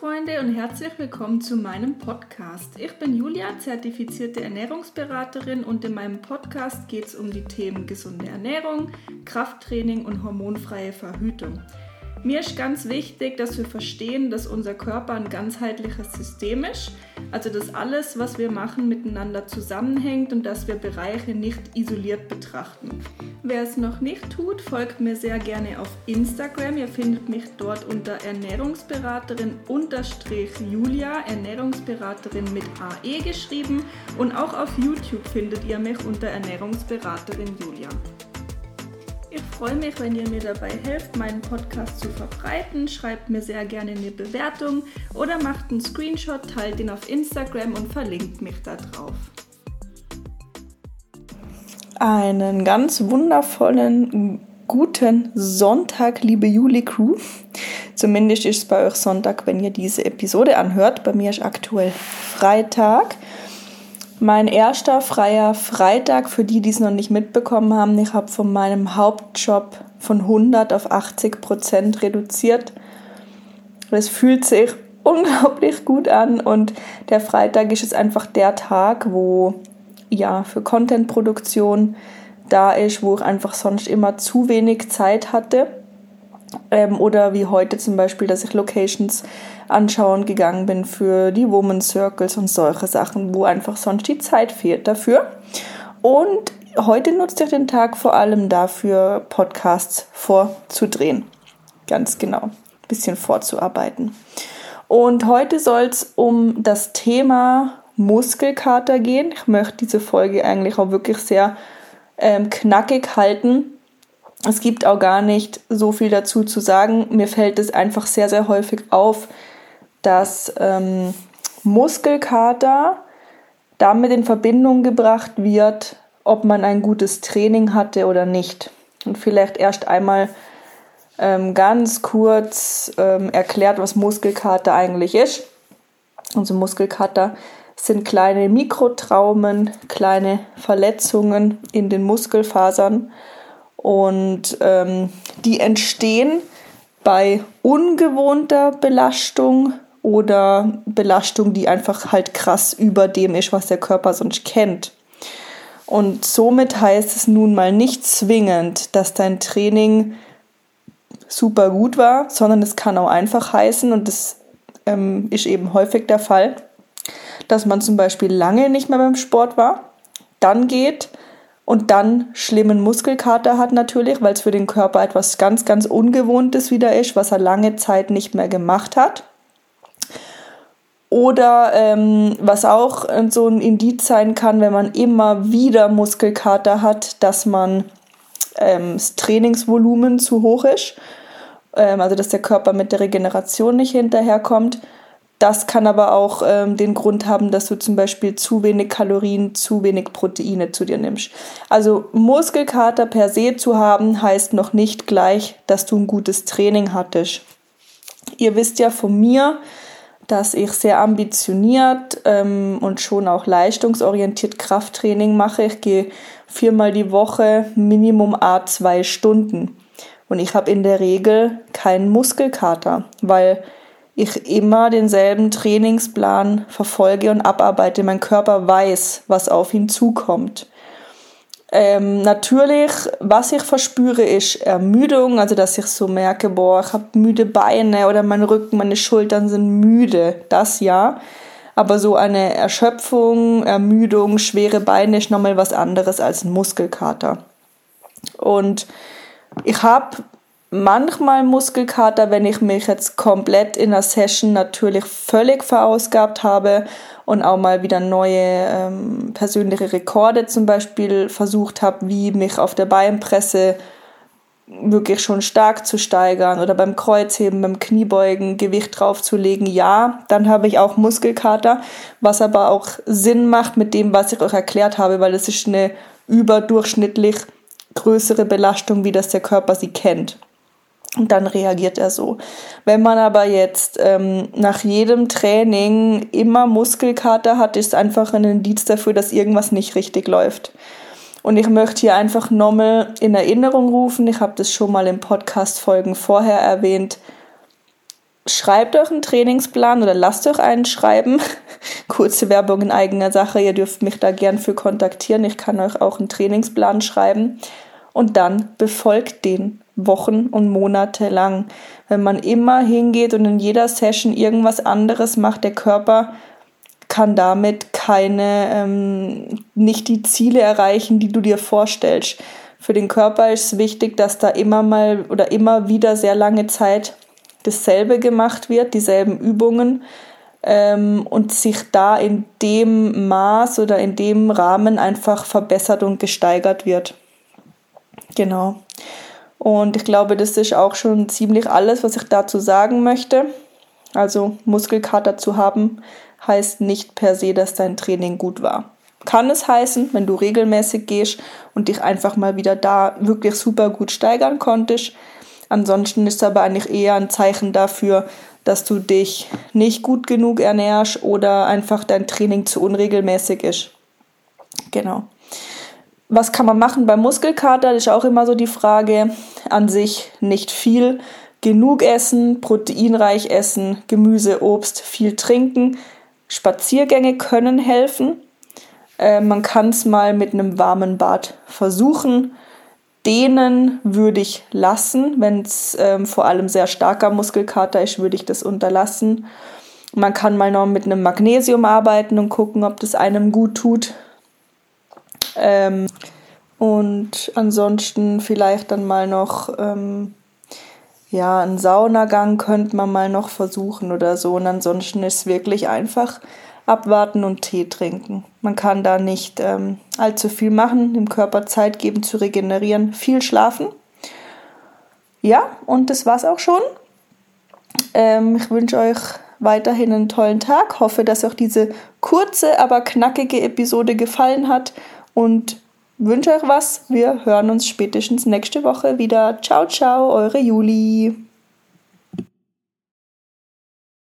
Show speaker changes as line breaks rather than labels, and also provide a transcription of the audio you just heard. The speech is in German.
Freunde und herzlich willkommen zu meinem Podcast. Ich bin Julia, zertifizierte Ernährungsberaterin und in meinem Podcast geht es um die Themen gesunde Ernährung, Krafttraining und hormonfreie Verhütung. Mir ist ganz wichtig, dass wir verstehen, dass unser Körper ein ganzheitliches System ist, also dass alles, was wir machen, miteinander zusammenhängt und dass wir Bereiche nicht isoliert betrachten. Wer es noch nicht tut, folgt mir sehr gerne auf Instagram. Ihr findet mich dort unter Ernährungsberaterin Julia, Ernährungsberaterin mit AE geschrieben und auch auf YouTube findet ihr mich unter Ernährungsberaterin Julia. Freue mich, wenn ihr mir dabei helft, meinen Podcast zu verbreiten. Schreibt mir sehr gerne eine Bewertung oder macht einen Screenshot, teilt ihn auf Instagram und verlinkt mich da drauf.
Einen ganz wundervollen guten Sonntag, liebe Juli-Crew. Zumindest ist es bei euch Sonntag, wenn ihr diese Episode anhört. Bei mir ist aktuell Freitag mein erster freier Freitag, für die, die es noch nicht mitbekommen haben, ich habe von meinem Hauptjob von 100 auf 80 Prozent reduziert. Es fühlt sich unglaublich gut an und der Freitag ist es einfach der Tag, wo ja für Contentproduktion da ist, wo ich einfach sonst immer zu wenig Zeit hatte. Ähm, oder wie heute zum Beispiel, dass ich Locations anschauen gegangen bin für die Woman Circles und solche Sachen, wo einfach sonst die Zeit fehlt dafür. Und heute nutze ich den Tag vor allem dafür, Podcasts vorzudrehen. Ganz genau. Ein bisschen vorzuarbeiten. Und heute soll es um das Thema Muskelkater gehen. Ich möchte diese Folge eigentlich auch wirklich sehr ähm, knackig halten es gibt auch gar nicht so viel dazu zu sagen. Mir fällt es einfach sehr, sehr häufig auf, dass ähm, Muskelkater damit in Verbindung gebracht wird, ob man ein gutes Training hatte oder nicht. Und vielleicht erst einmal ähm, ganz kurz ähm, erklärt, was Muskelkater eigentlich ist. Also Muskelkater sind kleine Mikrotraumen, kleine Verletzungen in den Muskelfasern und ähm, die entstehen bei ungewohnter Belastung oder Belastung, die einfach halt krass über dem ist, was der Körper sonst kennt. Und somit heißt es nun mal nicht zwingend, dass dein Training super gut war, sondern es kann auch einfach heißen, und das ähm, ist eben häufig der Fall, dass man zum Beispiel lange nicht mehr beim Sport war, dann geht, und dann schlimmen Muskelkater hat natürlich, weil es für den Körper etwas ganz, ganz Ungewohntes wieder ist, was er lange Zeit nicht mehr gemacht hat. Oder ähm, was auch so ein Indiz sein kann, wenn man immer wieder Muskelkater hat, dass man ähm, das Trainingsvolumen zu hoch ist, ähm, also dass der Körper mit der Regeneration nicht hinterherkommt. Das kann aber auch ähm, den Grund haben, dass du zum Beispiel zu wenig Kalorien, zu wenig Proteine zu dir nimmst. Also Muskelkater per se zu haben, heißt noch nicht gleich, dass du ein gutes Training hattest. Ihr wisst ja von mir, dass ich sehr ambitioniert ähm, und schon auch leistungsorientiert Krafttraining mache. Ich gehe viermal die Woche Minimum A zwei Stunden. Und ich habe in der Regel keinen Muskelkater, weil ich immer denselben Trainingsplan verfolge und abarbeite. Mein Körper weiß, was auf ihn zukommt. Ähm, natürlich, was ich verspüre, ist Ermüdung, also dass ich so merke, boah, ich habe müde Beine oder mein Rücken, meine Schultern sind müde, das ja. Aber so eine Erschöpfung, Ermüdung, schwere Beine ist nochmal was anderes als ein Muskelkater. Und ich habe manchmal Muskelkater, wenn ich mich jetzt komplett in der Session natürlich völlig verausgabt habe und auch mal wieder neue ähm, persönliche Rekorde zum Beispiel versucht habe, wie mich auf der Beinpresse wirklich schon stark zu steigern oder beim Kreuzheben, beim Kniebeugen Gewicht draufzulegen, ja, dann habe ich auch Muskelkater, was aber auch Sinn macht mit dem, was ich euch erklärt habe, weil es ist eine überdurchschnittlich größere Belastung, wie das der Körper sie kennt. Und dann reagiert er so. Wenn man aber jetzt ähm, nach jedem Training immer Muskelkater hat, ist einfach ein Indiz dafür, dass irgendwas nicht richtig läuft. Und ich möchte hier einfach nochmal in Erinnerung rufen, ich habe das schon mal im Podcast-Folgen vorher erwähnt, schreibt euch einen Trainingsplan oder lasst euch einen schreiben. Kurze Werbung in eigener Sache. Ihr dürft mich da gern für kontaktieren. Ich kann euch auch einen Trainingsplan schreiben. Und dann befolgt den Wochen und Monate lang. Wenn man immer hingeht und in jeder Session irgendwas anderes macht, der Körper kann damit keine, ähm, nicht die Ziele erreichen, die du dir vorstellst. Für den Körper ist es wichtig, dass da immer mal oder immer wieder sehr lange Zeit dasselbe gemacht wird, dieselben Übungen ähm, und sich da in dem Maß oder in dem Rahmen einfach verbessert und gesteigert wird. Genau. Und ich glaube, das ist auch schon ziemlich alles, was ich dazu sagen möchte. Also Muskelkater zu haben, heißt nicht per se, dass dein Training gut war. Kann es heißen, wenn du regelmäßig gehst und dich einfach mal wieder da wirklich super gut steigern konntest. Ansonsten ist es aber eigentlich eher ein Zeichen dafür, dass du dich nicht gut genug ernährst oder einfach dein Training zu unregelmäßig ist. Genau. Was kann man machen beim Muskelkater? Das ist auch immer so die Frage. An sich nicht viel. Genug essen, proteinreich essen, Gemüse, Obst, viel trinken. Spaziergänge können helfen. Äh, man kann es mal mit einem warmen Bad versuchen. Dehnen würde ich lassen. Wenn es ähm, vor allem sehr starker Muskelkater ist, würde ich das unterlassen. Man kann mal noch mit einem Magnesium arbeiten und gucken, ob das einem gut tut. Ähm, und ansonsten vielleicht dann mal noch, ähm, ja, einen Saunagang könnte man mal noch versuchen oder so. Und ansonsten ist wirklich einfach abwarten und Tee trinken. Man kann da nicht ähm, allzu viel machen, dem Körper Zeit geben zu regenerieren, viel schlafen. Ja, und das war's auch schon. Ähm, ich wünsche euch weiterhin einen tollen Tag. Hoffe, dass euch diese kurze, aber knackige Episode gefallen hat und wünsche euch was. Wir hören uns spätestens nächste Woche wieder. Ciao, ciao, eure Juli.